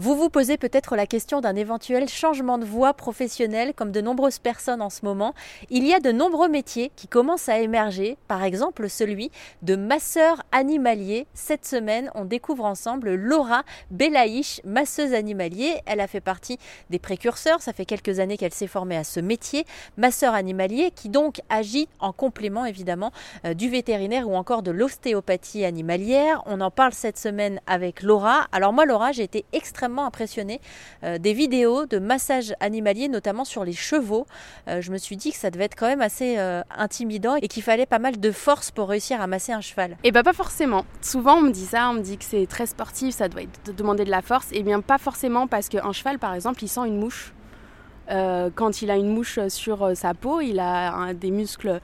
Vous vous posez peut-être la question d'un éventuel changement de voie professionnelle comme de nombreuses personnes en ce moment. Il y a de nombreux métiers qui commencent à émerger, par exemple celui de masseur animalier. Cette semaine, on découvre ensemble Laura Belaïch, masseuse animalier. Elle a fait partie des précurseurs, ça fait quelques années qu'elle s'est formée à ce métier, masseur animalier, qui donc agit en complément évidemment euh, du vétérinaire ou encore de l'ostéopathie animalière. On en parle cette semaine avec Laura. Alors moi Laura, j'ai été extrêmement impressionné euh, des vidéos de massage animalier, notamment sur les chevaux. Euh, je me suis dit que ça devait être quand même assez euh, intimidant et qu'il fallait pas mal de force pour réussir à masser un cheval. Et eh bah pas forcément. Souvent on me dit ça, on me dit que c'est très sportif, ça doit demander de la force. Et eh bien pas forcément parce qu'un cheval par exemple il sent une mouche. quand il a une mouche sur sa peau, il a des muscles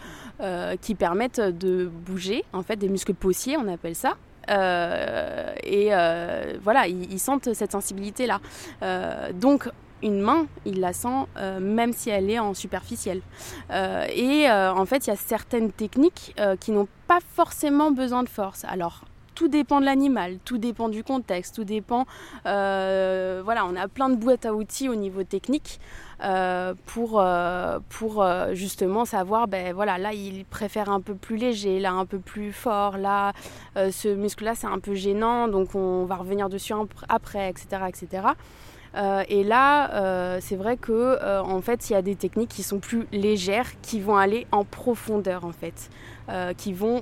qui permettent de bouger, en fait des muscles possiers on appelle ça. Euh, et euh, voilà, ils, sentent cette sensibilité-là. Euh, donc, une main, il la sent même si elle est en superficielle. et en fait, il y a certaines techniques qui n'ont pas forcément besoin de force. Alors, tout dépend de l'animal, tout dépend du contexte, tout dépend. voilà, on a plein de boîtes à outils au niveau technique. Euh, pour, euh, pour euh, justement savoir, ben voilà, là il préfère un peu plus léger, là un peu plus fort, là ce muscle-là c'est un peu gênant, donc on va revenir dessus après, etc. etc. et là, c'est vrai que en fait, il y a des techniques qui sont plus légères, qui vont aller en profondeur en fait, qui vont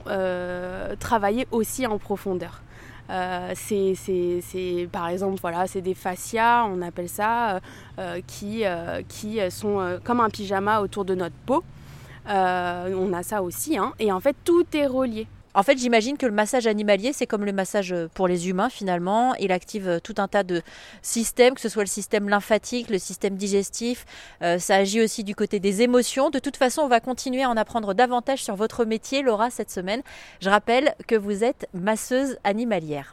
travailler aussi en profondeur. Euh, c'est, par exemple, voilà, c'est des fascias, on appelle ça, euh, euh, qui, qui sont comme un pyjama autour de notre peau. on a ça aussi, hein. et en fait, tout est relié. En fait, j'imagine que le massage animalier, c'est comme le massage pour les humains finalement. Il active tout un tas de systèmes, que ce soit le système lymphatique, le système digestif. ça agit aussi du côté des émotions. De toute façon, on va continuer à en apprendre davantage sur votre métier, Laura, cette semaine. Je rappelle que vous êtes masseuse animalière.